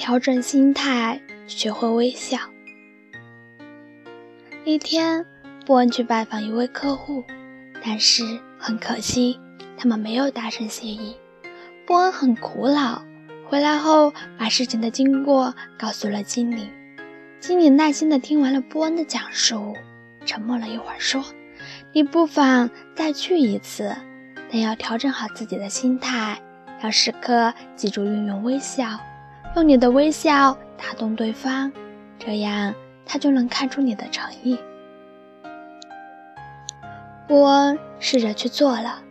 调整心态，学会微笑。一天，波恩去拜访一位客户，但是很可惜，他们没有达成协议。波恩很苦恼，回来后把事情的经过告诉了经理。经理耐心地听完了波恩的讲述，沉默了一会儿，说：“你不妨再去一次，但要调整好自己的心态，要时刻记住运用微笑。”用你的微笑打动对方，这样他就能看出你的诚意。波恩试着去做了，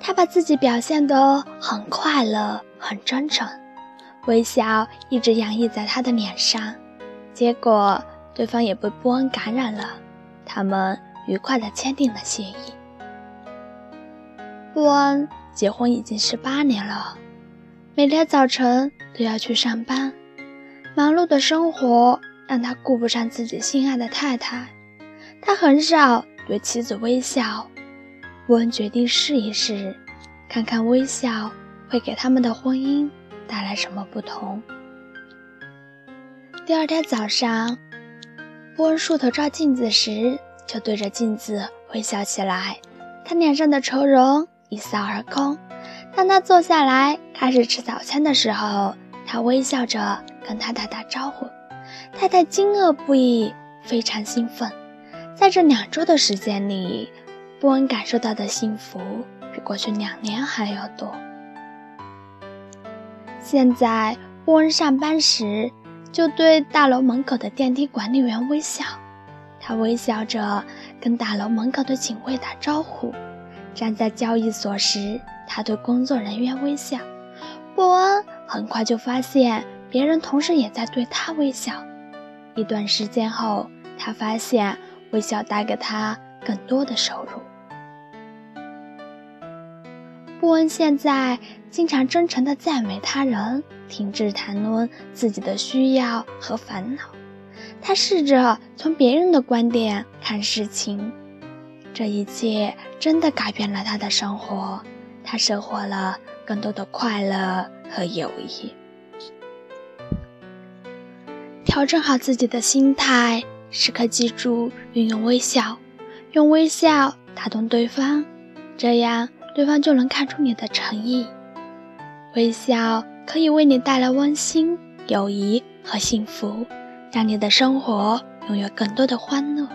他把自己表现得很快乐、很真诚，微笑一直洋溢在他的脸上。结果，对方也被波恩感染了，他们愉快地签订了协议。波恩结婚已经十八年了。每天早晨都要去上班，忙碌的生活让他顾不上自己心爱的太太。他很少对妻子微笑。波恩决定试一试，看看微笑会给他们的婚姻带来什么不同。第二天早上，波恩梳头照镜子时，就对着镜子微笑起来，他脸上的愁容一扫而空。当他坐下来开始吃早餐的时候，他微笑着跟太太打招呼。太太惊愕不已，非常兴奋。在这两周的时间里，波恩感受到的幸福比过去两年还要多。现在，波恩上班时就对大楼门口的电梯管理员微笑。他微笑着跟大楼门口的警卫打招呼。站在交易所时，他对工作人员微笑。布恩很快就发现别人同时也在对他微笑。一段时间后，他发现微笑带给他更多的收入。布恩现在经常真诚地赞美他人，停止谈论自己的需要和烦恼。他试着从别人的观点看事情。这一切真的改变了他的生活，他收获了更多的快乐和友谊。调整好自己的心态，时刻记住运用微笑，用微笑打动对方，这样对方就能看出你的诚意。微笑可以为你带来温馨、友谊和幸福，让你的生活拥有更多的欢乐。